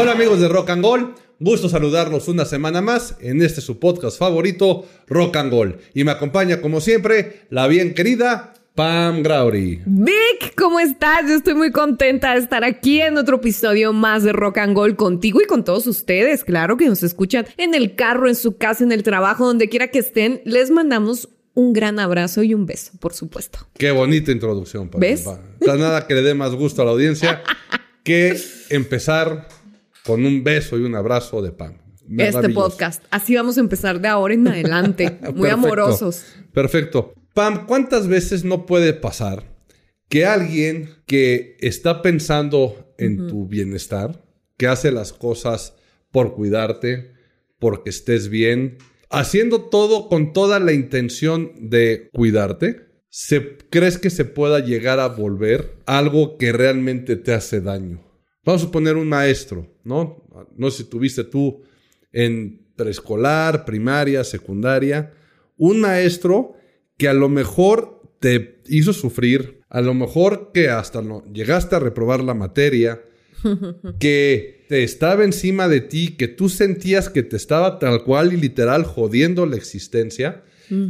Hola amigos de Rock and Gold, gusto saludarlos una semana más en este su podcast favorito, Rock and Gold. Y me acompaña como siempre la bien querida Pam Graury. Vic, ¿cómo estás? Yo estoy muy contenta de estar aquí en otro episodio más de Rock and Gold contigo y con todos ustedes. Claro que nos escuchan en el carro, en su casa, en el trabajo, donde quiera que estén. Les mandamos un gran abrazo y un beso, por supuesto. Qué bonita introducción, Pam. ¿Ves? Hay nada que le dé más gusto a la audiencia que empezar con un beso y un abrazo de Pam. Este podcast. Así vamos a empezar de ahora en adelante. Muy Perfecto. amorosos. Perfecto. Pam, ¿cuántas veces no puede pasar que alguien que está pensando en tu bienestar, que hace las cosas por cuidarte, porque estés bien, haciendo todo con toda la intención de cuidarte, se, ¿crees que se pueda llegar a volver algo que realmente te hace daño? Vamos a poner un maestro, ¿no? No sé si tuviste tú en preescolar, primaria, secundaria, un maestro que a lo mejor te hizo sufrir, a lo mejor que hasta no llegaste a reprobar la materia, que te estaba encima de ti, que tú sentías que te estaba tal cual y literal jodiendo la existencia,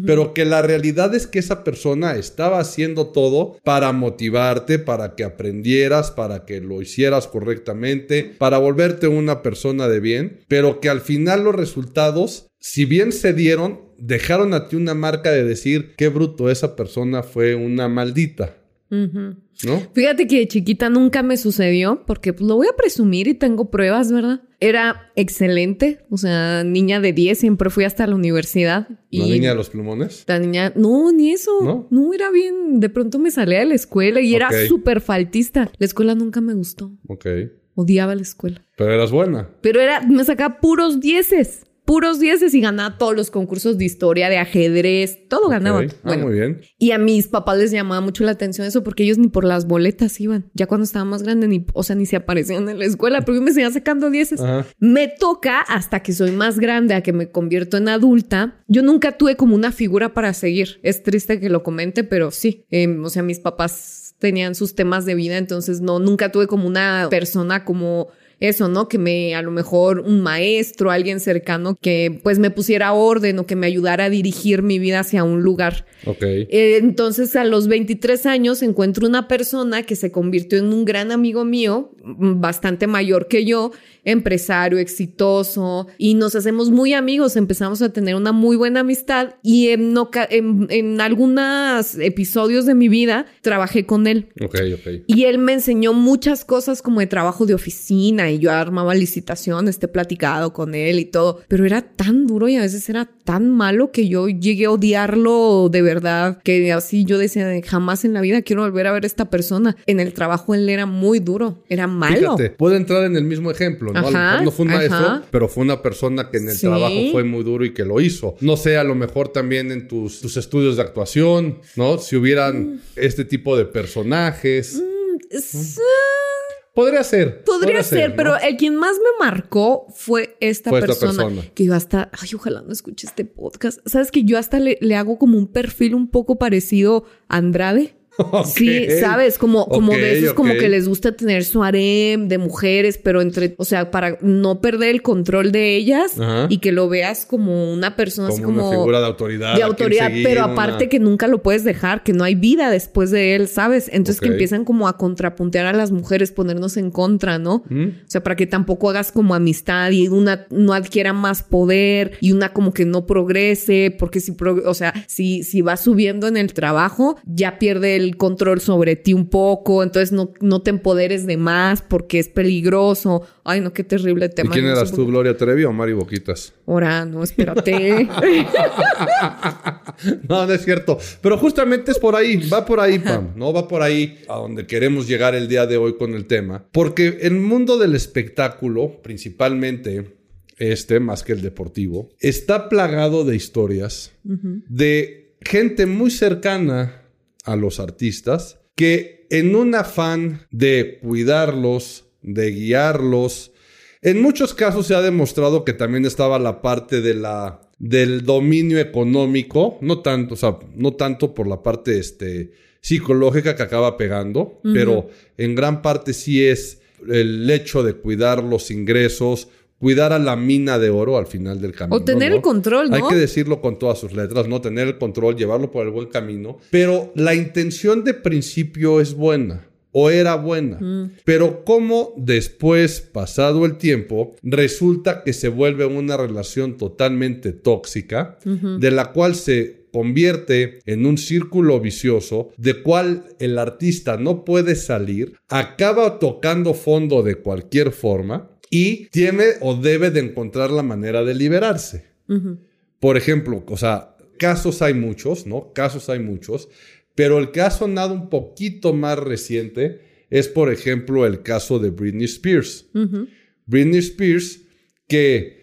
pero que la realidad es que esa persona estaba haciendo todo para motivarte, para que aprendieras, para que lo hicieras correctamente, para volverte una persona de bien, pero que al final los resultados, si bien se dieron, dejaron a ti una marca de decir, qué bruto, esa persona fue una maldita, ¿no? Fíjate que de chiquita nunca me sucedió, porque pues, lo voy a presumir y tengo pruebas, ¿verdad? Era excelente, o sea, niña de 10, siempre fui hasta la universidad. La niña de los plumones. La niña, no, ni eso. ¿No? ¿No? era bien. De pronto me salía de la escuela y era súper faltista. La escuela nunca me gustó. Ok. Odiaba la escuela. Pero eras buena. Pero era, me sacaba puros dieces. Puros dieces y ganaba todos los concursos de historia, de ajedrez, todo ganaba. Ah, Bueno, muy bien. y a mis papás les llamaba mucho la atención eso porque ellos ni por las boletas iban. Ya cuando estaba más grande, ni, o sea, ni se aparecían en la escuela, pero yo me seguía sacando dieces. Ajá. Me toca hasta que soy más grande, a que me convierto en adulta. Yo nunca tuve como una figura para seguir. Es triste que lo comente, pero sí. Em, o sea, mis papás tenían sus temas de vida, entonces no, nunca tuve como una persona como eso, ¿no? Que me, a lo mejor un maestro, alguien cercano que pues me pusiera orden o que me ayudara a dirigir mi vida hacia un lugar. Ok. Eh, entonces, a los 23 años encuentro una persona que se convirtió en un gran amigo mío, mm, bastante mayor que yo, empresario, exitoso, y nos hacemos muy amigos, empezamos a tener una muy buena amistad y en, en, en algunos episodios de mi vida trabajé con él. Ok, ok. Y él me enseñó muchas cosas como de trabajo de oficina y yo armaba licitaciones, te he platicado con él y todo, pero era tan duro y a veces era tan malo que yo llegué a odiarlo de verdad, que así yo decía, jamás en la vida quiero volver a ver a esta persona. En el trabajo él era muy duro, era malo. Fíjate, puedo entrar en el mismo ejemplo, ¿no? a lo mejor no fue un maestro, pero fue una persona que en el Sí. trabajo fue muy duro y que lo hizo. No sé, a lo mejor también en tus, tus estudios de actuación, ¿no? Si hubieran Mm. este tipo de personajes. Es- Podría ser. Podría ser, ¿no? pero el quien más me marcó fue esta, Fue esta persona, persona. Que yo hasta, ay, ojalá no escuche este podcast. Sabes que yo hasta le, le hago como un perfil un poco parecido a Andrade. Sí, sabes, como, como de esos como que les gusta tener su harem de mujeres, pero entre, o sea, para no perder el control de ellas Ajá. y que lo veas como una persona así Como una figura de autoridad. de autoridad, seguir, pero una- aparte que nunca lo puedes dejar, que no hay vida después de él, ¿sabes? Entonces que empiezan como a contrapuntear a las mujeres, ponernos en contra, ¿no? ¿Mm? O sea, para que tampoco hagas como amistad y una no adquiera más poder y una como que no progrese, porque si, o sea, si, si va subiendo en el trabajo, ya pierde el control sobre ti un poco, entonces no, no te empoderes de más porque es peligroso. Ay, no, qué terrible ¿Y tema. quién No eras tú, Gloria Trevi o Mari Boquitas? Ahora, no, espérate. No, no es cierto. Pero justamente es por ahí, va por ahí, Pam. No va por ahí a donde queremos llegar el día de hoy con el tema. Porque el mundo del espectáculo, principalmente este, más que el deportivo, está plagado de historias de gente muy cercana a los artistas que en un afán de cuidarlos, de guiarlos, en muchos casos se ha demostrado que también estaba la parte de la del dominio económico, no tanto, o sea, no tanto por la parte este, psicológica que acaba pegando, pero en gran parte sí es el hecho de cuidar los ingresos, cuidar a la mina de oro al final del camino. O tener ¿no? el control, ¿no? Hay que decirlo con todas sus letras, ¿no? Tener el control, llevarlo por el buen camino. Pero la intención de principio es buena. O era buena. Mm. Pero como después, pasado el tiempo, resulta que se vuelve una relación totalmente tóxica, de la cual se convierte en un círculo vicioso de cual el artista no puede salir, acaba tocando fondo de cualquier forma y tiene o debe de encontrar la manera de liberarse. Por ejemplo, o sea, casos hay muchos, ¿no? Casos hay muchos, pero el que ha sonado un poquito más reciente es, por ejemplo, el caso de Britney Spears. Britney Spears, que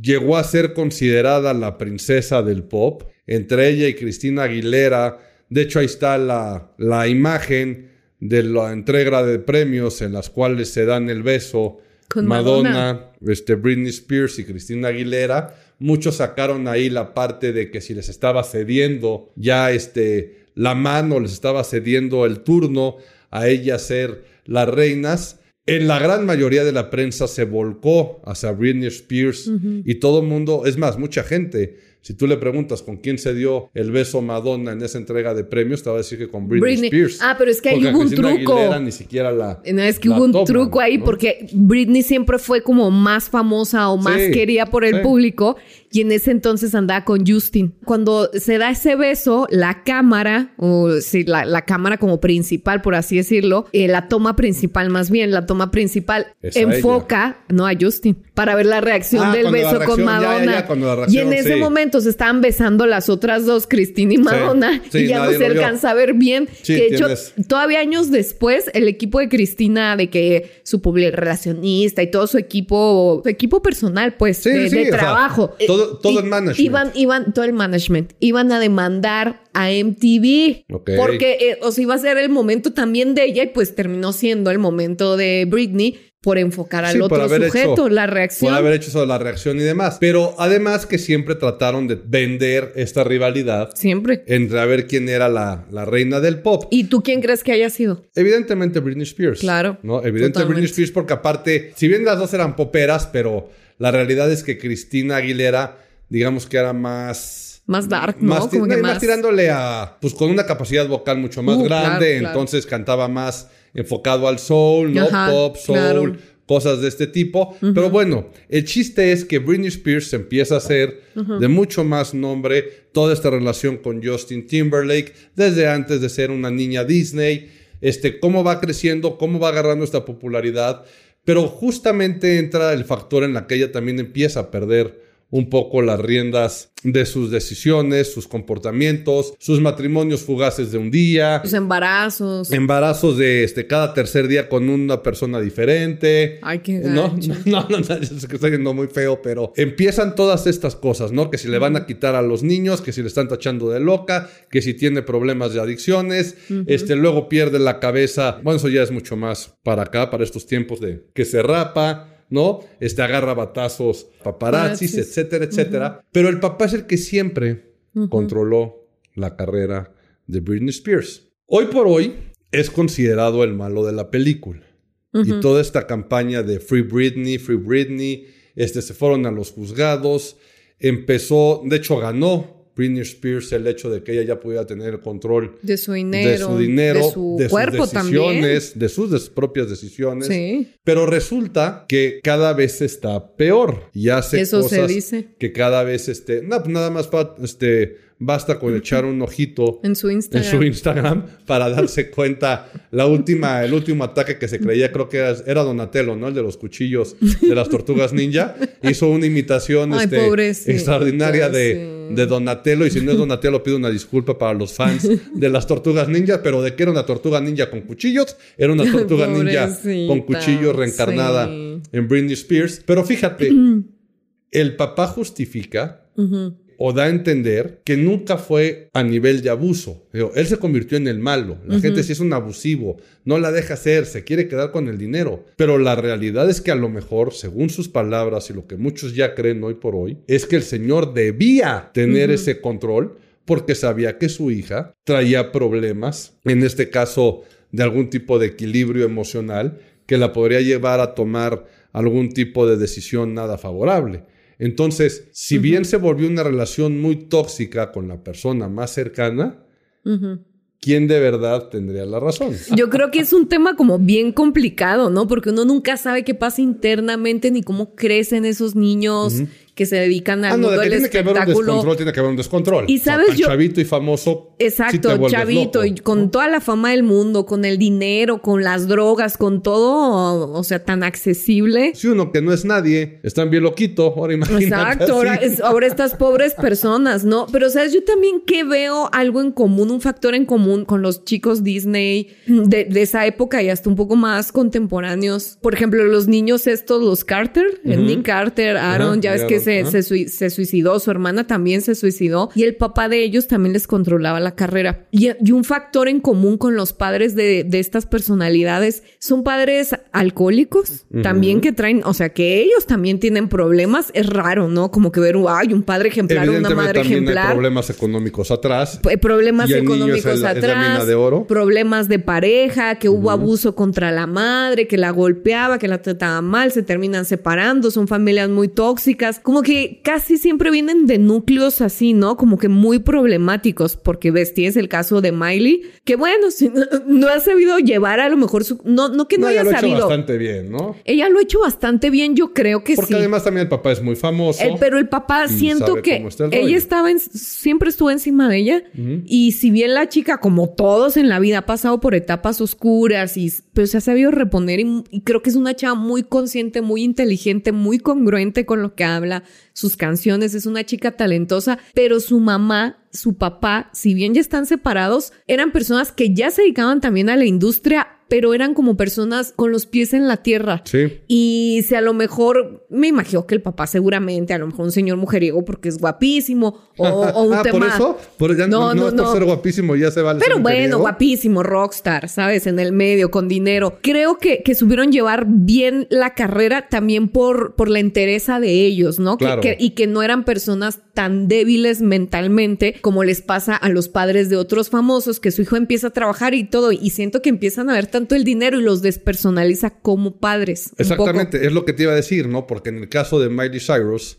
llegó a ser considerada la princesa del pop, entre ella y Cristina Aguilera. De hecho, ahí está la, la imagen de la entrega de premios en las cuales se dan el beso Con Madonna, Madonna. Este, Britney Spears y Cristina Aguilera. Muchos sacaron ahí la parte de que si les estaba cediendo ya este, la mano, les estaba cediendo el turno a ellas ser las reinas. En la gran mayoría de la prensa se volcó hacia Britney Spears y todo el mundo, es más, mucha gente, si tú le preguntas con quién se dio el beso Madonna en esa entrega de premios, te va a decir que con Britney, Britney. Spears. Ah, pero es que ahí hubo un Cristina truco. Aguilera ni siquiera la. No, es que hubo un toman, truco ahí ¿no? porque Britney siempre fue como más famosa o más Sí, querida por el sí. público y en ese entonces andaba con Justin. Cuando se da ese beso, la cámara, o sí, la, la cámara como principal, por así decirlo, eh, la toma principal más bien, la toma principal Es a enfoca, no a Justin, para ver la reacción Ah, del beso con reacción, ya, ya, Madonna. ya, cuando la y reacción, en ese momento se estaban besando las otras dos, Cristina y Madonna, sí, y ya no se alcanza a ver bien. Sí, que de hecho, tienes- todavía años después, el equipo de Cristina, de que su public relacionista y todo su equipo, su equipo personal, pues, de, sea, trabajo. todo- el management. Iban, iban, todo el management. Iban a demandar a MTV. Ok. Porque, eh, o sea, iba a ser el momento también de ella y pues terminó siendo el momento de Britney por enfocar al Sí, otro sujeto, hecho- la reacción. Por haber hecho eso de la reacción y demás. Pero además que siempre trataron de vender esta rivalidad Siempre. entre a ver quién era la, la reina del pop. ¿Y tú quién crees que haya sido? Evidentemente Britney Spears. Claro, ¿no? Evidentemente totalmente. Britney Spears porque aparte, si bien las dos eran poperas, pero la realidad es que Cristina Aguilera, digamos que era más... Más dark, ¿no? Más, Como que y más más- tirándole a... Pues con una capacidad vocal mucho más Uh, grande, claro, claro. entonces cantaba más enfocado al soul, ¿no? Ajá, Pop, soul, claro. cosas de este tipo. Pero bueno, el chiste es que Britney Spears empieza a ser de mucho más nombre toda esta relación con Justin Timberlake desde antes de ser una niña Disney, este, cómo va creciendo, cómo va agarrando esta popularidad. Pero justamente entra el factor en la que ella también empieza a perder un poco las riendas de sus decisiones, sus comportamientos, sus matrimonios fugaces de un día, Los embarazos. embarazos de este cada tercer día con una persona diferente. Ay, qué no, no, no, no, sé que estoy yendo muy feo, pero empiezan todas estas cosas, ¿no? Que si le van a quitar a los niños, que si le están tachando de loca, que si tiene problemas de adicciones, este luego pierde la cabeza. Bueno, eso ya es mucho más para acá, para estos tiempos de que se rapa. ¿No? Este agarra batazos, paparazzis, etcétera, etcétera. Pero el papá es el que siempre controló la carrera de Britney Spears. Hoy por hoy es considerado el malo de la película. Y toda esta campaña de Free Britney, Free Britney, este, se fueron a los juzgados. Empezó, de hecho ganó Britney Spears el hecho de que ella ya pudiera tener el control De su dinero. de su dinero, De su de cuerpo sus también. de sus des- propias decisiones. Sí. Pero resulta que cada vez está peor y hace Eso se cosas dice. que cada vez este, no, pues nada más fa- este, basta con echar un ojito En su en Instagram. su Instagram para darse cuenta la última, el último ataque que se creía, creo que era, era Donatello, ¿no? El de los cuchillos de las tortugas ninja. Hizo una imitación Ay, este, extraordinaria de, sí. de Donatello. Y si no es Donatello, pido una disculpa para los fans de las tortugas ninja, pero de que era una tortuga ninja con cuchillos, era una tortuga ninja con cuchillos reencarnada sí. en Britney Spears. Pero fíjate, el papá justifica. O da a entender que nunca fue a nivel de abuso. Él se convirtió en el malo. La gente sí es un abusivo, no la deja hacer, se quiere quedar con el dinero. Pero la realidad es que a lo mejor, según sus palabras y lo que muchos ya creen hoy por hoy, es que el señor debía tener ese control porque sabía que su hija traía problemas, en este caso de algún tipo de equilibrio emocional, que la podría llevar a tomar algún tipo de decisión nada favorable. Entonces, si bien se volvió una relación muy tóxica con la persona más cercana, ¿quién de verdad tendría la razón? Yo creo que es un tema como bien complicado, ¿no? Porque uno nunca sabe qué pasa internamente ni cómo crecen esos niños que se dedican al ah, no, mundo del tiene Que haber un descontrol, tiene que haber un descontrol. Y sabes, yo... Chavito y famoso. Exacto, chavito, y con toda la fama del mundo, con el dinero, con las drogas, con todo, o sea, tan accesible. Si uno que no es nadie, están bien loquito, ahora imagínate. Exacto, ahora, ahora, estas pobres personas, ¿no? Pero, ¿sabes? Yo también que veo algo en común, un factor en común con los chicos Disney de, esa época y hasta un poco más contemporáneos. Por ejemplo, los niños estos, los Carter, Nick Carter, Aaron, ya ves que se, suicidó, su hermana también se suicidó y el papá de ellos también les controlaba la carrera. Y, un factor en común con los padres de, estas personalidades son padres alcohólicos también que traen, o sea, que ellos también tienen problemas. Es raro, ¿no? Como que ver, ay, un padre ejemplar, una madre ejemplar. Hay problemas económicos atrás. problemas económicos atrás. de oro. Problemas de pareja, que hubo abuso contra la madre, que la golpeaba, que la trataba mal, se terminan separando, son familias muy tóxicas como que casi siempre vienen de núcleos así, ¿no? Como que muy problemáticos, porque ves, tienes el caso de Miley, que bueno, si no, ha sabido llevar a lo mejor su... No, no que no, haya ella lo sabido. Hecho bastante bien, ¿no? Ella lo ha hecho bastante bien, yo creo que sí. Porque además también el papá es muy famoso. pero el papá siento que ella estaba en, siempre estuvo encima de ella y si bien la chica, como todos en la vida, ha pasado por etapas oscuras y pero se ha sabido reponer y, y creo que es una chava muy consciente, muy inteligente, muy congruente con lo que habla sus canciones, es una chica talentosa, pero su mamá su papá, si bien ya están separados, eran personas que ya se dedicaban también a la industria pero eran como personas con los pies en la tierra. Sí. Y si a lo mejor, me imagino que el papá seguramente, a lo mejor un señor mujeriego porque es guapísimo o, un ah, tema... ¿por eso? ¿Por ya no, no, es por ser guapísimo, ya se vale Pero bueno, guapísimo, rockstar, ¿sabes? En el medio, con dinero. Creo que, que supieron llevar bien la carrera también por, por la entereza de ellos, ¿no? Claro. y que no eran personas tan débiles mentalmente como les pasa a los padres de otros famosos, que su hijo empieza a trabajar y todo, y siento que empiezan a ver tanto el dinero y los despersonaliza como padres. Exactamente, es lo que te iba a decir, ¿no? Porque en el caso de Miley Cyrus,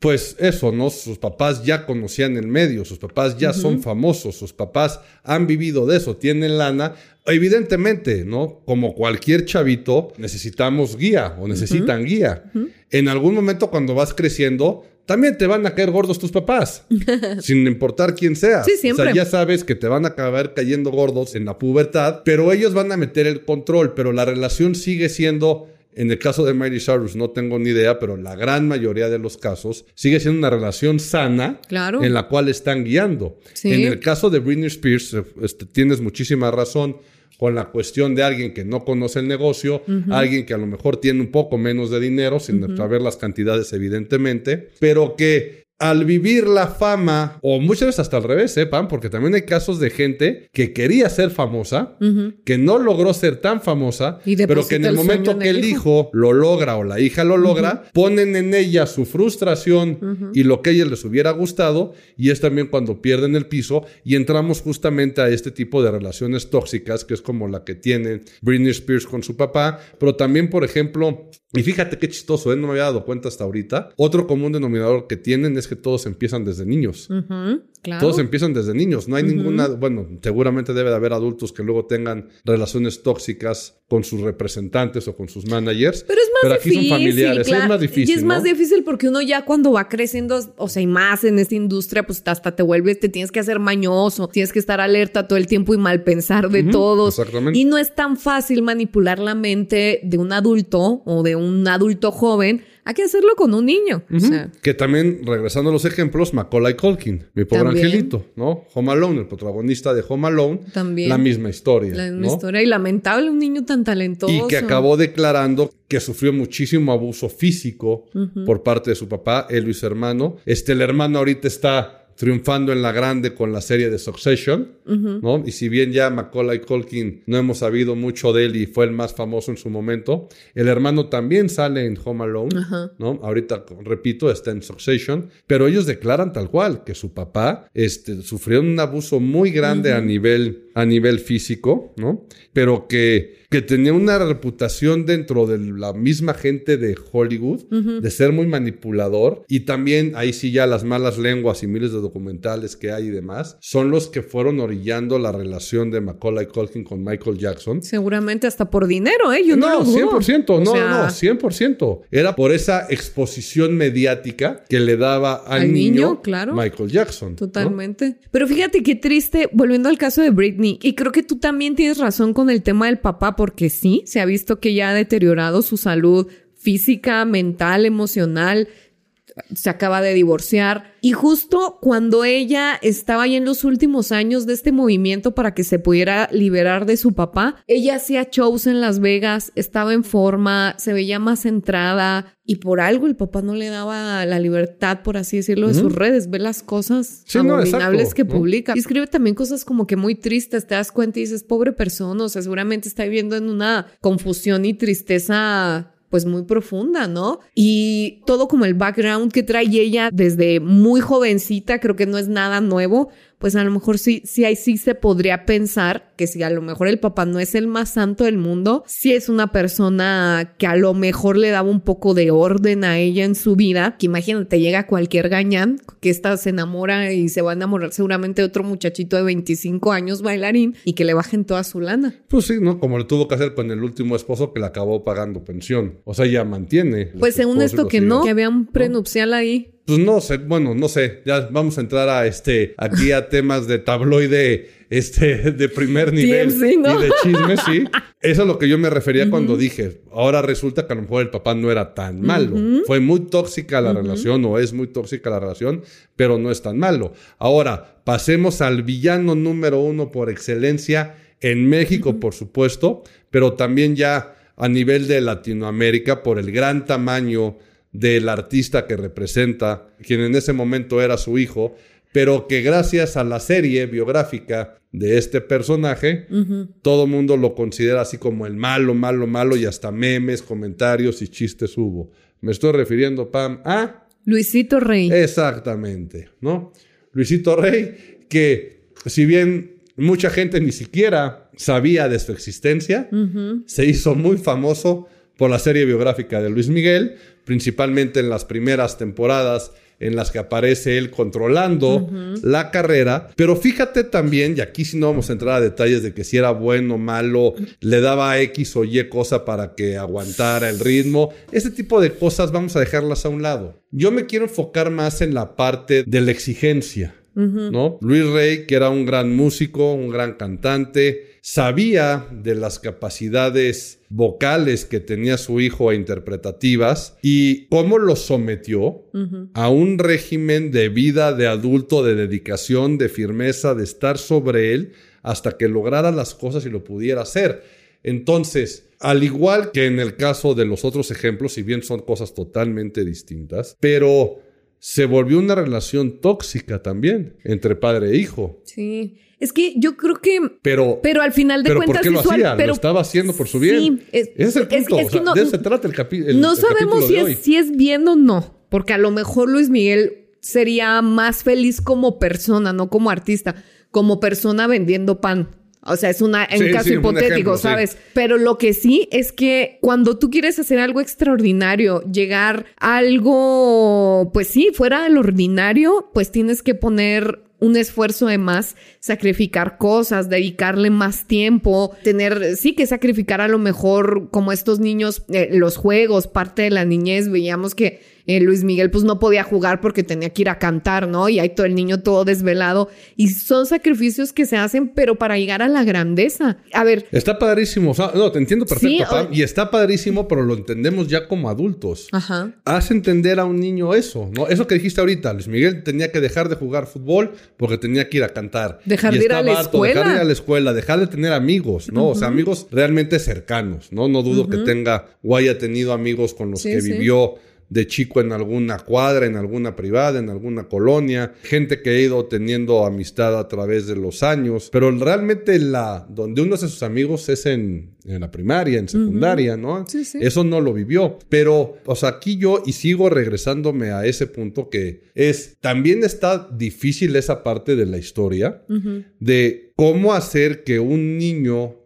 pues eso, ¿no? Sus papás ya conocían el medio, sus papás ya son famosos, sus papás han vivido de eso, tienen lana. Evidentemente, ¿no? Como cualquier chavito, necesitamos guía o necesitan guía. En algún momento cuando vas creciendo, también te van a caer gordos tus papás, sin importar quién sea. Sí, siempre. O sea, ya sabes que te van a acabar cayendo gordos en la pubertad, pero ellos van a meter el control, pero la relación sigue siendo en el caso de Miley Cyrus no tengo ni idea, pero la gran mayoría de los casos sigue siendo una relación sana claro. en la cual están guiando. En el caso de Britney Spears, este, tienes muchísima razón con la cuestión de alguien que no conoce el negocio, alguien que a lo mejor tiene un poco menos de dinero, sin saber las cantidades evidentemente, pero que al vivir la fama, o muchas veces hasta al revés, sepan, ¿eh, porque también hay casos de gente que quería ser famosa, que no logró ser tan famosa, pero que en el momento que el hijo. lo logra o la hija lo logra, ponen en ella su frustración y lo que a ella les hubiera gustado, y es también cuando pierden el piso y entramos justamente a este tipo de relaciones tóxicas, que es como la que tiene Britney Spears con su papá, pero también, por ejemplo, y fíjate qué chistoso, ¿eh? no me había dado cuenta hasta ahorita. Otro común denominador que tienen es que todos empiezan desde niños. Todos empiezan desde niños. No hay ninguna, bueno, seguramente debe de haber adultos que luego tengan relaciones tóxicas con sus representantes o con sus managers. Pero es más pero aquí difícil. son familiares. Es más difícil. Y es más difícil porque uno ya cuando va creciendo, o sea, y más en esta industria, pues hasta te vuelves, te tienes que hacer mañoso, tienes que estar alerta todo el tiempo y mal pensar de todos. Exactamente. Y no es tan fácil manipular la mente de un adulto o de un adulto joven hay que hacerlo con un niño. que también, regresando a los ejemplos, Macaulay Culkin, mi pobre angelito, ¿no? Home Alone, el protagonista de Home Alone. También. La misma historia. La misma historia. Y lamentable, un niño tan talentoso. Y que acabó declarando que sufrió muchísimo abuso físico por parte de su papá, él y su hermano. Este, el hermano ahorita está triunfando en la grande con la serie de Succession, ¿no? Y si bien ya Macaulay Culkin no hemos sabido mucho de él y fue el más famoso en su momento, el hermano también sale en Home Alone, ¿no? Ahorita, repito, está en Succession, pero ellos declaran tal cual que su papá este, sufrió un abuso muy grande a nivel a nivel físico, ¿no? Pero que, que tenía una reputación dentro de la misma gente de Hollywood de ser muy manipulador y también ahí sí ya las malas lenguas y miles de documentales que hay y demás son los que fueron orillando la relación de Macaulay Culkin con Michael Jackson. Seguramente hasta por dinero, ¿eh? Yo no, no, lo dudo. 100%, no, O sea, no, 100%. Era por esa exposición mediática que le daba al, Al niño, niño, claro. Michael Jackson. ¿no? Totalmente. Pero fíjate qué triste, volviendo al caso de Britney, y creo que tú también tienes razón con el tema del papá, porque sí, se ha visto que ya ha deteriorado su salud física, mental, emocional, se acaba de divorciar. Y justo cuando ella estaba ya en los últimos años de este movimiento para que se pudiera liberar de su papá, ella hacía shows en Las Vegas, estaba en forma, se veía más centrada y por algo el papá no le daba la libertad, por así decirlo, de sus redes. Ve las cosas Sí, abominables que publica. Y escribe también cosas como que muy tristes, te das cuenta y dices, pobre persona, o sea, seguramente está viviendo en una confusión y tristeza pues muy profunda, ¿no? Y todo como el background que trae ella desde muy jovencita, creo que no es nada nuevo, pues a lo mejor sí, sí ahí sí se podría pensar que si a lo mejor el papá no es el más santo del mundo, sí es una persona que a lo mejor le daba un poco de orden a ella en su vida, que imagínate, llega cualquier gañán que esta se enamora y se va a enamorar seguramente de otro muchachito de 25 años bailarín y que le bajen toda su lana. Pues sí, ¿no? Como le tuvo que hacer con el último esposo que le acabó pagando pensión. O sea, ya mantiene. Pues según esto que no, que había un prenupcial ahí. Pues no sé, bueno, no sé. Ya vamos a entrar a este, aquí a temas de tabloide, este, de primer nivel ¿no? y de chisme, sí. Eso es lo que yo me refería cuando dije, ahora resulta que a lo mejor el papá no era tan malo. Fue muy tóxica la relación o es muy tóxica la relación, pero no es tan malo. Ahora, pasemos al villano número uno por excelencia en México, por supuesto, pero también ya a nivel de Latinoamérica por el gran tamaño del artista que representa, quien en ese momento era su hijo, pero que gracias a la serie biográfica de este personaje, todo mundo lo considera así como el malo, malo, malo, y hasta memes, comentarios y chistes hubo. Me estoy refiriendo, Pam, a... Luisito Rey. Exactamente, ¿no? Luisito Rey, que si bien mucha gente ni siquiera sabía de su existencia, se hizo muy famoso por la serie biográfica de Luis Miguel, principalmente en las primeras temporadas en las que aparece él controlando la carrera. Pero fíjate también, y aquí sí no vamos a entrar a detalles de que si era bueno o malo, le daba X o Y cosa para que aguantara el ritmo. Ese tipo de cosas vamos a dejarlas a un lado. Yo me quiero enfocar más en la parte de la exigencia. ¿no? Luis Rey, que era un gran músico, un gran cantante, sabía de las capacidades vocales que tenía su hijo e interpretativas y cómo lo sometió a un régimen de vida de adulto, de dedicación, de firmeza, de estar sobre él hasta que lograra las cosas y lo pudiera hacer. Entonces, al igual que en el caso de los otros ejemplos, si bien son cosas totalmente distintas, pero se volvió una relación tóxica también entre padre e hijo. Sí. Es que yo creo que. Pero, Pero al final de pero cuentas. ¿por qué lo visual- hacía? pero- lo estaba haciendo por su Sí, bien. es- Ese es el es- punto. es o que sea, no- de eso se trata el, capi- el- no el sabemos capítulo si es, si es bien o no. Porque a lo mejor Luis Miguel sería más feliz como persona, no como artista. Como persona vendiendo pan. O sea, es una, Sí, un caso sí, hipotético, ejemplo, sí. ¿sabes? Pero lo que sí es que cuando tú quieres hacer algo extraordinario, llegar a algo, pues sí, fuera del ordinario, pues tienes que poner un esfuerzo de más, sacrificar cosas, dedicarle más tiempo, tener, sí que sacrificar a lo mejor como estos niños, eh, los juegos, parte de la niñez, veíamos que eh, Luis Miguel pues no podía jugar porque tenía que ir a cantar, ¿no? Y ahí todo el niño todo desvelado. Y son sacrificios que se hacen, pero para llegar a la grandeza. A ver, Está padrísimo. O sea, no, te entiendo perfecto, Sí, Y está padrísimo, pero lo entendemos ya como adultos. ajá. Haz entender a un niño eso, ¿no? Eso que dijiste ahorita, Luis Miguel tenía que dejar de jugar fútbol porque tenía que ir a cantar. Dejar Y de ir a la harto, Dejar de escuela. ir a la escuela, dejar de tener amigos, ¿no? O sea, amigos realmente cercanos, ¿no? No dudo que tenga o haya tenido amigos con los Sí, que sí. De chico en alguna cuadra, en alguna privada, en alguna colonia, gente que he ido teniendo amistad a través de los años, pero realmente la donde uno hace sus amigos es en, la primaria, en secundaria, ¿no? Sí, sí. Eso no lo vivió, pero o sea, aquí yo y sigo regresándome a ese punto que es también está difícil esa parte de la historia de cómo hacer que un niño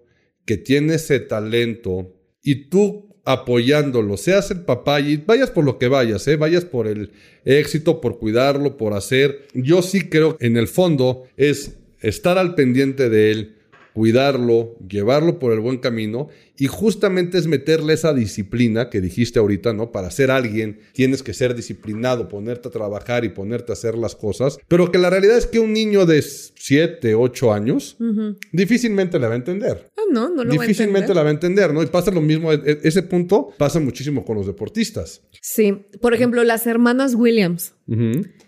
que tiene ese talento y tú apoyándolo, seas el papá y vayas por lo que vayas, ¿eh? vayas por el éxito, por cuidarlo, por hacer. Yo sí creo que en el fondo es estar al pendiente de él, cuidarlo, llevarlo por el buen camino y justamente es meterle esa disciplina que dijiste ahorita, ¿no? Para ser alguien tienes que ser disciplinado, ponerte a trabajar y ponerte a hacer las cosas, pero que la realidad es que un niño de 7, 8 años difícilmente le va a entender. Ah, no, no lo Difícilmente la va a entender, ¿no? Y pasa lo mismo, e, e, ese punto pasa muchísimo con los deportistas. Sí, por ejemplo, las hermanas Williams.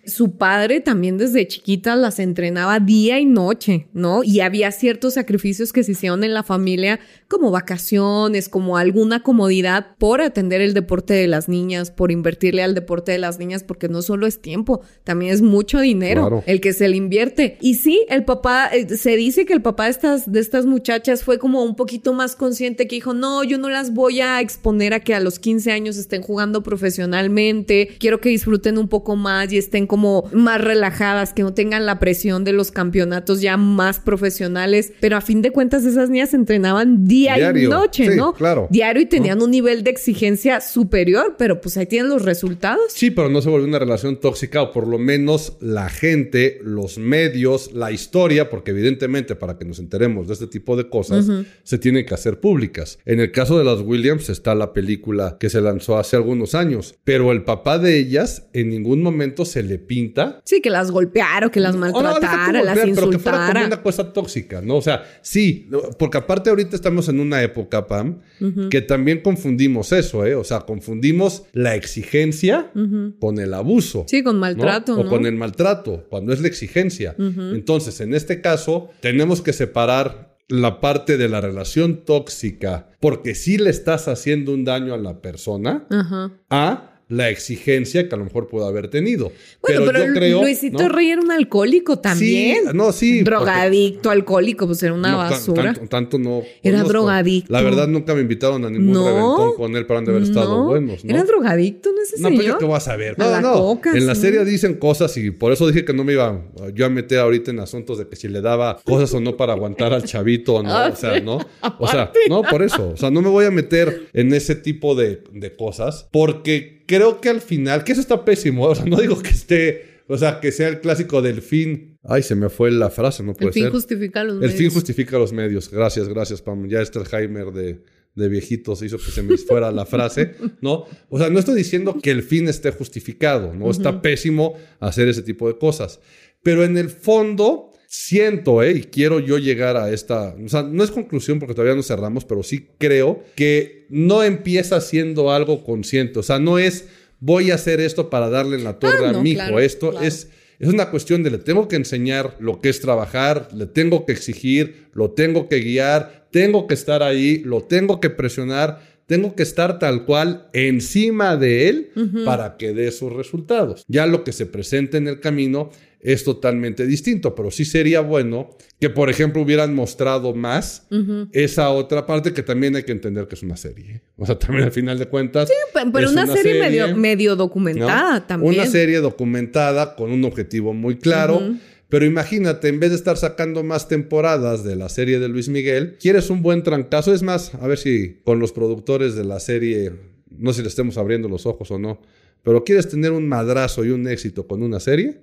Su padre también desde chiquita las entrenaba día y noche, ¿no? Y había ciertos sacrificios que se hicieron en la familia, como vacaciones, como alguna comodidad por atender el deporte de las niñas, por invertirle al deporte de las niñas, porque no solo es tiempo, también es mucho dinero el que se le invierte. Y sí, el papá, eh, se dice que el papá de estas, de estas muchachas fue como un poquito más consciente que dijo, no, yo no las voy a exponer a que a los 15 años estén jugando profesionalmente, quiero que disfruten un poco más y estén como más relajadas, que no tengan la presión de los campeonatos ya más profesionales. Pero a fin de cuentas, esas niñas entrenaban día y noche, ¿no? Claro. Diario y tenían un nivel de exigencia superior, pero pues ahí tienen los resultados. Sí, pero no se volvió una relación tóxica, o por lo menos la gente, los medios, la historia, porque evidentemente para que nos enteremos de este tipo de cosas, se tienen que hacer públicas. En el caso de las Williams está la película que se lanzó hace algunos años, pero el papá de ellas en ningún momento se le pinta. Sí, que las golpeara, que las maltratara, las insultara. Pero que fuera como una cosa tóxica, ¿no? O sea, sí, porque aparte ahorita estamos en una época, Pam, que también confundimos eso, ¿eh? O sea, confundimos la exigencia con el abuso. Sí, con maltrato. O con el maltrato, cuando es la exigencia. Entonces, en este caso, tenemos que separar la parte de la relación tóxica, porque sí le estás haciendo un daño a la persona, a la exigencia que a lo mejor pudo haber tenido. Bueno, pero, yo creo, Luisito Rey era un alcohólico también. Sí, no, sí. Drogadicto, alcohólico, pues era una basura. Tanto, no. Era drogadicto. La verdad, nunca me invitaron a ningún reventón con él para de haber estado buenos. ¿no? Era drogadicto, no ese no, señor. No, pero ¿qué vas a ver? No, no. en la serie dicen cosas y por eso dije que no me iba yo a meter ahorita en asuntos de que si le daba cosas o no para aguantar al chavito o no. o sea, ¿no? O sea, no, por eso. O sea, no me voy a meter en ese tipo de, de cosas porque creo que al final, que eso está pésimo, o sea, no digo que esté, o sea, que sea el clásico del fin. Ay, se me fue la frase, no puede ser. El fin justifica los medios. El fin justifica los medios. Gracias, gracias, Pam. Ya este Alzheimer de, de viejitos hizo que se me fuera la frase, ¿no? O sea, no estoy diciendo que el fin esté justificado, ¿no? Está pésimo hacer ese tipo de cosas. Pero en el fondo, siento, ¿eh? Y quiero yo llegar a esta, o sea, no es conclusión porque todavía no cerramos, pero sí creo que no empieza siendo algo consciente, o sea, no es voy a hacer esto para darle la torre ah, a mi hijo, esto es... Es una cuestión de le tengo que enseñar lo que es trabajar, le tengo que exigir, lo tengo que guiar, tengo que estar ahí, lo tengo que presionar, tengo que estar tal cual encima de él para que dé sus resultados. Ya lo que se presente en el camino es totalmente distinto, pero sí sería bueno que, por ejemplo, hubieran mostrado más esa otra parte que también hay que entender que es una serie. O sea, también al final de cuentas. Sí, pero una, serie, medio, medio documentada también. Una serie documentada con un objetivo muy claro. Pero imagínate, en vez de estar sacando más temporadas de la serie de Luis Miguel, quieres un buen trancazo. Es más, a ver si con los productores de la serie, no sé si le estemos abriendo los ojos o no, pero quieres tener un madrazo y un éxito con una serie,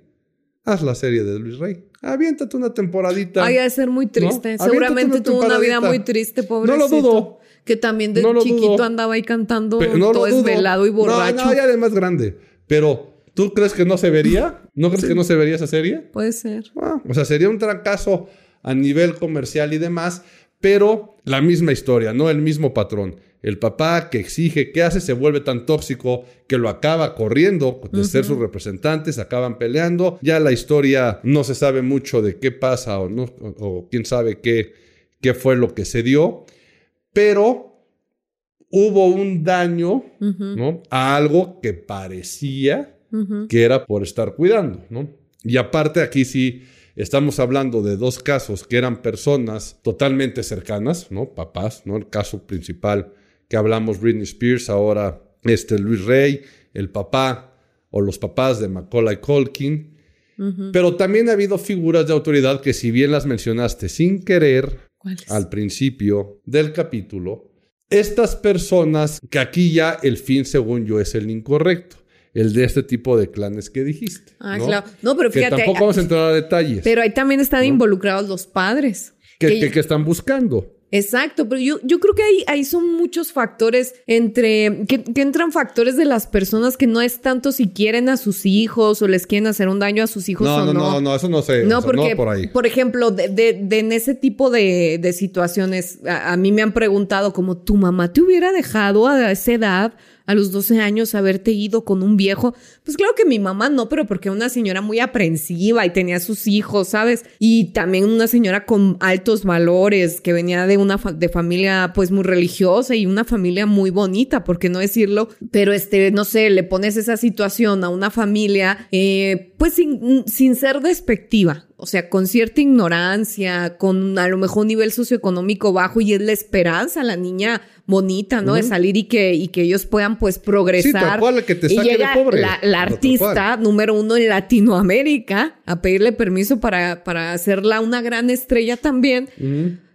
haz la serie de Luis Rey. Aviéntate una temporadita. Ay, a ser muy triste. Seguramente tuvo una vida muy triste, pobrecito. No lo dudo. Que también de chiquito andaba ahí cantando todo desvelado y borracho. No, no, ya es más grande. Pero, ¿tú crees que no se vería? ¿No crees que no se vería esa serie? Puede ser. Ah, o sea, sería un fracaso a nivel comercial y demás, pero la misma historia, ¿no? El mismo patrón. El papá que exige, que hace, se vuelve tan tóxico que lo acaba corriendo de ser sus representantes, acaban peleando. Ya la historia no se sabe mucho de qué pasa o, no, o, quién sabe qué, qué fue lo que se dio. Pero hubo un daño ¿no? a algo que parecía que era por estar cuidando, ¿no? Y aparte aquí sí estamos hablando de dos casos que eran personas totalmente cercanas, ¿no? Papás, ¿no? El caso principal que hablamos, Britney Spears, ahora este Luis Rey, el papá o los papás de Macaulay Culkin. Pero también ha habido figuras de autoridad que si bien las mencionaste sin querer al principio del capítulo, estas personas, que aquí ya el fin según yo es el incorrecto el de este tipo de clanes que dijiste. Ah, claro. No, pero fíjate. Que tampoco vamos a entrar a detalles. Pero ahí también están involucrados los padres. Que, que, están buscando. Exacto, pero yo, yo creo que ahí, ahí son muchos factores entre, que, entran factores de las personas que no es tanto si quieren a sus hijos o les quieren hacer un daño a sus hijos no, o no. No, no, no, eso no sé. No, porque, por, ahí. por ejemplo, de, de, en ese tipo de, de situaciones, a, a, mí me han preguntado como, ¿tu mamá te hubiera dejado a esa edad? A los 12 años haberte ido con un viejo? Pues claro que mi mamá no, pero porque una señora muy aprensiva y tenía sus hijos, ¿sabes? Y también una señora con altos valores, que venía de una de familia pues muy religiosa y una familia muy bonita, por qué no decirlo, pero este, no sé, le pones esa situación a una familia, eh, pues sin, sin ser despectiva, o sea, con cierta ignorancia, con a lo mejor un nivel socioeconómico bajo y es la esperanza, la niña bonita, ¿no? De salir y que, y que ellos puedan pues progresar. Sí, que te saque de pobre. La, artista número uno en Latinoamérica a pedirle permiso para, para hacerla una gran estrella también.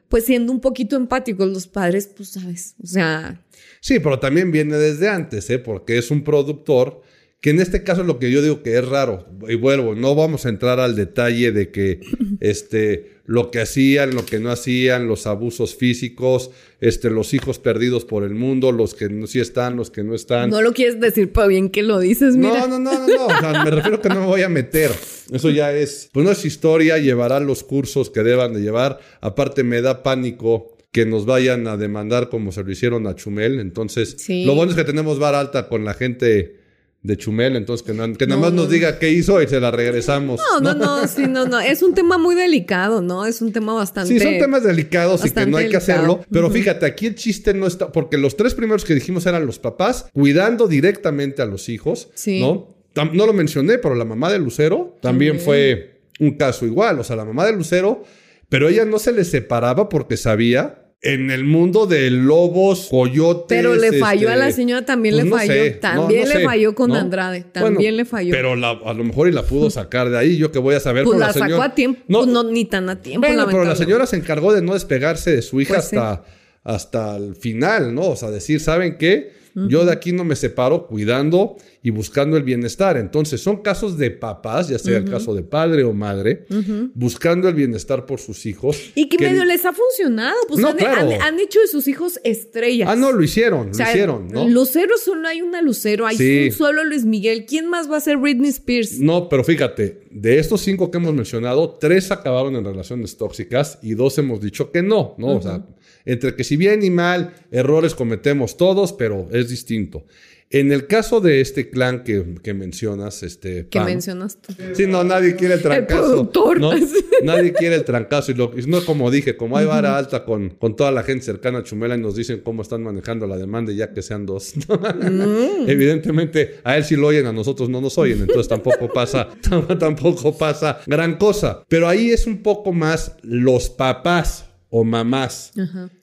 Pues siendo un poquito empáticos los padres, pues sabes, o sea... Sí, pero también viene desde antes, ¿eh? Porque es un productor que en este caso es lo que yo digo que es raro. Y vuelvo, no vamos a entrar al detalle de que este, lo que hacían, lo que no hacían, los abusos físicos, este, los hijos perdidos por el mundo, los que sí están, los que no están. No lo quieres decir para bien que lo dices, mira. No, no, no, no, no. O sea, me refiero que no me voy a meter. Eso ya es, pues no es historia, llevará los cursos que deban de llevar. Aparte me da pánico que nos vayan a demandar como se lo hicieron a Chumel. Entonces, lo bueno es que tenemos bar alta con la gente de Chumel, entonces que, que nada más nos diga qué hizo y se la regresamos. No, no, no, sí, no, no. Es un tema muy delicado, ¿no? Es un tema bastante. Sí, son temas delicados y que no hay que hacerlo. Pero fíjate, aquí el chiste no está. Porque los tres primeros que dijimos eran los papás cuidando directamente a los hijos. Sí. ¿No? No lo mencioné, pero la mamá de Lucero también fue un caso igual. O sea, la mamá de Lucero, pero ella no se le separaba porque sabía en el mundo de lobos, coyotes. Pero le falló a la este, señora, también le pues falló. también le falló con Andrade. También le falló. Pero a lo mejor y la pudo sacar de ahí. Yo que voy a saber. Pues la, sacó a tiempo. No, pues no, ni tan a tiempo. Bueno, pero la señora se encargó de no despegarse de su hija hasta, hasta el final, ¿no? O sea, decir, ¿saben qué? Yo de aquí no me separo cuidando y buscando el bienestar. Entonces, son casos de papás, ya sea el caso de padre o madre, buscando el bienestar por sus hijos. Y que, medio les ha funcionado. Pues han, hecho de sus hijos estrellas. Ah, no, lo hicieron, lo hicieron, ¿no? Lucero solo hay una Lucero, hay un solo Luis Miguel. ¿Quién más va a ser Britney Spears? No, pero fíjate, de estos cinco que hemos mencionado, tres acabaron en relaciones tóxicas y dos hemos dicho que no, ¿no? O sea, entre que si bien y mal, errores cometemos todos, pero es distinto. En el caso de este clan que, que mencionas, este. Que mencionas tú. Sí, no, nadie quiere el trancazo. Nadie quiere el trancazo. Y, lo, no como dije, como hay vara alta con, con toda la gente cercana a Chumela y nos dicen cómo están manejando la demanda, ya que sean dos. Mm. Evidentemente, a él sí lo oyen, a nosotros no nos oyen. Entonces tampoco pasa, tampoco pasa gran cosa. Pero ahí es un poco más los papás o mamás.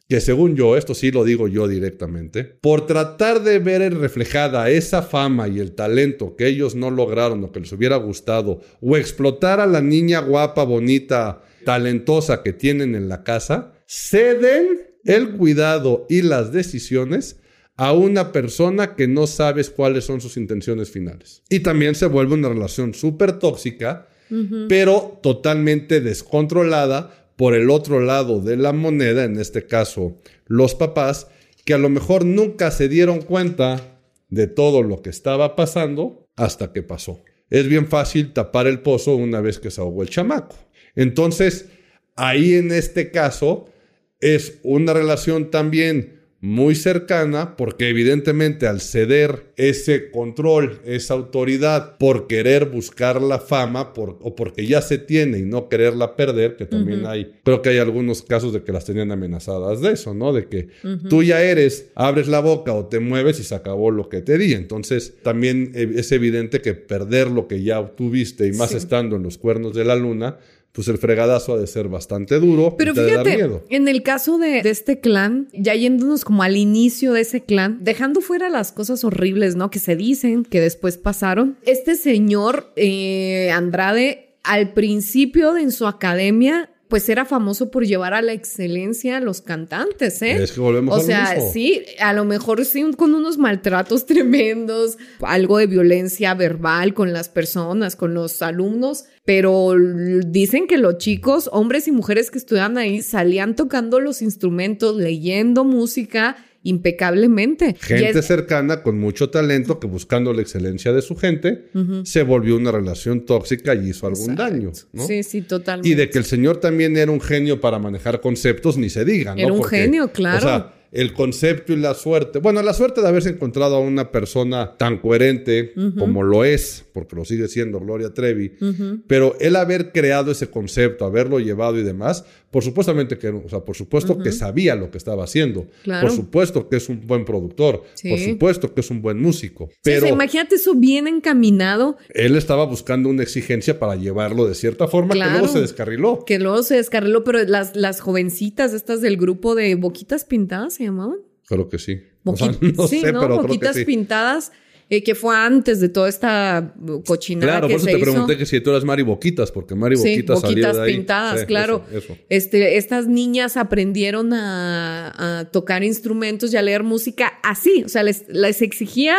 Que según yo, esto sí lo digo yo directamente, por tratar de ver reflejada esa fama y el talento que ellos no lograron o que les hubiera gustado, o explotar a la niña guapa, bonita, talentosa que tienen en la casa, ceden el cuidado y las decisiones a una persona que no sabes cuáles son sus intenciones finales. Y también se vuelve una relación súper tóxica, pero totalmente descontrolada por el otro lado de la moneda, en este caso los papás, que a lo mejor nunca se dieron cuenta de todo lo que estaba pasando hasta que pasó. Es bien fácil tapar el pozo una vez que se ahogó el chamaco. Entonces, ahí en este caso es una relación también muy cercana, porque evidentemente al ceder ese control, esa autoridad, por querer buscar la fama, por, o porque ya se tiene y no quererla perder, que también hay, creo que hay algunos casos de que las tenían amenazadas de eso, ¿no? De que tú ya eres, abres la boca o te mueves y se acabó lo que te di. Entonces, también eh, es evidente que perder lo que ya obtuviste y más estando en los cuernos de la luna, pues el fregadazo ha de ser bastante duro. Pero fíjate, en el caso de, este clan, ya yéndonos como al inicio de ese clan, dejando fuera las cosas horribles, ¿no? Que se dicen, que después pasaron, este señor eh, Andrade, al principio de en su academia, pues era famoso por llevar a la excelencia a los cantantes, ¿eh? Es que volvemos o sea, sí, a lo mejor sí con unos maltratos tremendos, algo de violencia verbal con las personas, con los alumnos, pero dicen que los chicos, hombres y mujeres que estudian ahí, salían tocando los instrumentos, leyendo música impecablemente. Gente cercana con mucho talento que buscando la excelencia de su gente se volvió una relación tóxica y hizo algún daño. Sí, sí, totalmente. Y de que el señor también era un genio para manejar conceptos, ni se diga, ¿no? Era un genio, claro el concepto y la suerte. Bueno, la suerte de haberse encontrado a una persona tan coherente como lo es, porque lo sigue siendo Gloria Trevi, pero él haber creado ese concepto, haberlo llevado y demás, por supuestamente que, o sea, por supuesto que sabía lo que estaba haciendo. Por supuesto que es un buen productor. Por supuesto que es un buen músico. Pero imagínate eso bien encaminado. Él estaba buscando una exigencia para llevarlo de cierta forma que luego se descarriló. Que luego se descarriló, pero las, las jovencitas estas del grupo de Boquitas Pintadas se llamaban. Creo que sí. no sí, sé, ¿no? Boquitas Pintadas eh, que fue antes de toda esta cochinada claro, por eso te pregunté que si tú eras Mari Boquitas, porque Mari Boquitas sí, Boquitas pintadas, claro. Este, estas niñas aprendieron a, tocar instrumentos y a leer música así, o sea, les, les exigía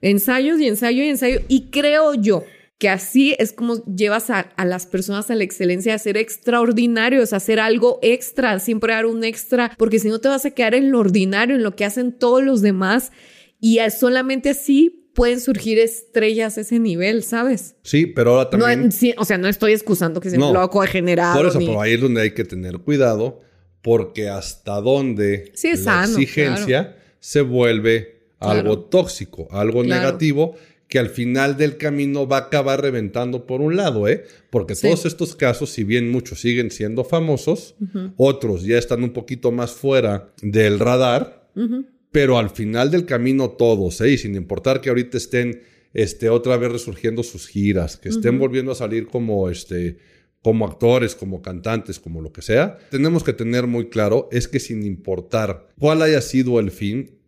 ensayos y ensayo y ensayo, y creo yo que así es como llevas a, a, las personas a la excelencia, a ser extraordinarios, a hacer algo extra, siempre dar un extra, porque si no te vas a quedar en lo ordinario, en lo que hacen todos los demás, y solamente así pueden surgir estrellas a ese nivel, ¿sabes? Sí, pero ahora también... o sea, no estoy excusando que sea un loco degenerado. Por eso, pero ahí es donde hay que tener cuidado, porque hasta dónde la exigencia se vuelve algo tóxico, algo negativo, que al final del camino va a acabar reventando por un lado, ¿eh? Porque todos estos casos, si bien muchos siguen siendo famosos, otros ya están un poquito más fuera del radar, pero al final del camino todos, ¿eh? y sin importar que ahorita estén este, otra vez resurgiendo sus giras, que estén volviendo a salir como, este, como actores, como cantantes, como lo que sea, tenemos que tener muy claro es que sin importar cuál haya sido el fin,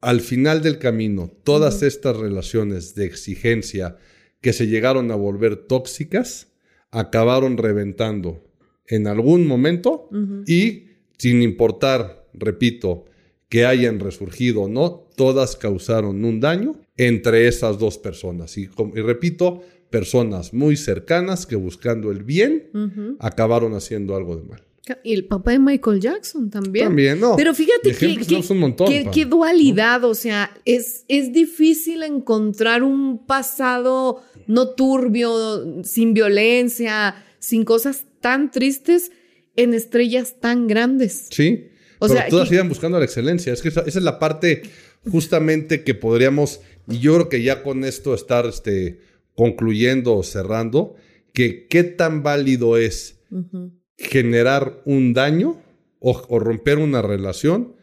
al final del camino, todas estas relaciones de exigencia que se llegaron a volver tóxicas, acabaron reventando en algún momento y sin importar, repito, que hayan resurgido o no, todas causaron un daño entre esas dos personas. Y, repito, personas muy cercanas que buscando el bien acabaron haciendo algo de mal. Y el papá de Michael Jackson también. También, no. Pero fíjate que, qué dualidad, o sea, es, es difícil encontrar un pasado no turbio, sin violencia, sin cosas tan tristes en estrellas tan grandes. Sí. O sea, todas siguen buscando la excelencia. Es que esa, es la parte justamente que podríamos, y yo creo que ya con esto estar este, concluyendo o cerrando, que qué tan válido es generar un daño o, romper una relación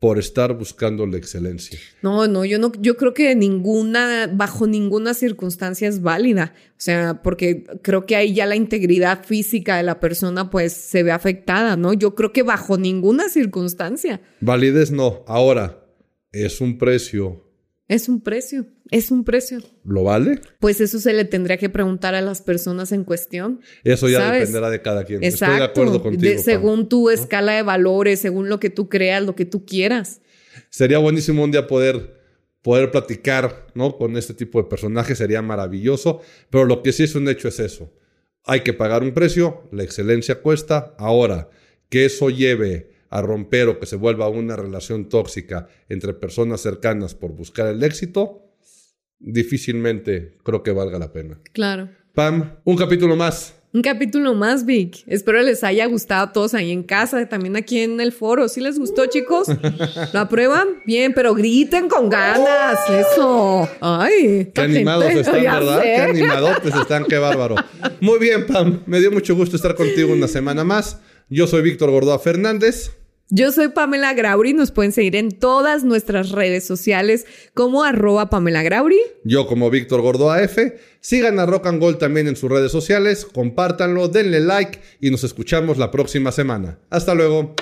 por estar buscando la excelencia. No, no, yo no, yo creo que ninguna, bajo ninguna circunstancia es válida. O sea, porque creo que ahí ya la integridad física de la persona pues se ve afectada, ¿no? Yo creo que bajo ninguna circunstancia. Validez no. Ahora, es un precio. Es un precio, es un precio. ¿Lo vale? Pues eso se le tendría que preguntar a las personas en cuestión. Eso ya dependerá de cada quien. Exacto. Estoy de acuerdo contigo. según tu escala de valores, según lo que tú creas, lo que tú quieras. Sería buenísimo un día poder poder platicar, ¿no? Con este tipo de personajes sería maravilloso, pero lo que sí es un hecho es eso. Hay que pagar un precio, la excelencia cuesta. Ahora, que eso lleve a romper o que se vuelva una relación tóxica entre personas cercanas por buscar el éxito, difícilmente creo que valga la pena. Claro. Pam, un capítulo más Un capítulo más, Vic. Espero les haya gustado a todos ahí en casa, también aquí en el foro. ¿Sí les gustó, chicos? ¿Lo aprueban? Bien, pero griten con ganas. Eso. Ay. Qué animados están, ¿verdad? Qué animadotes están, qué bárbaro. Muy bien, Pam. Me dio mucho gusto estar contigo una semana más. Yo soy Víctor Gordoa Fernández. Yo soy Pamela Grauri, nos pueden seguir en todas nuestras redes sociales como arroba Pamela Grauri. Yo como Víctor Gordoa F. Sigan a Rock and Gold también en sus redes sociales, compártanlo, denle like y nos escuchamos la próxima semana. Hasta luego.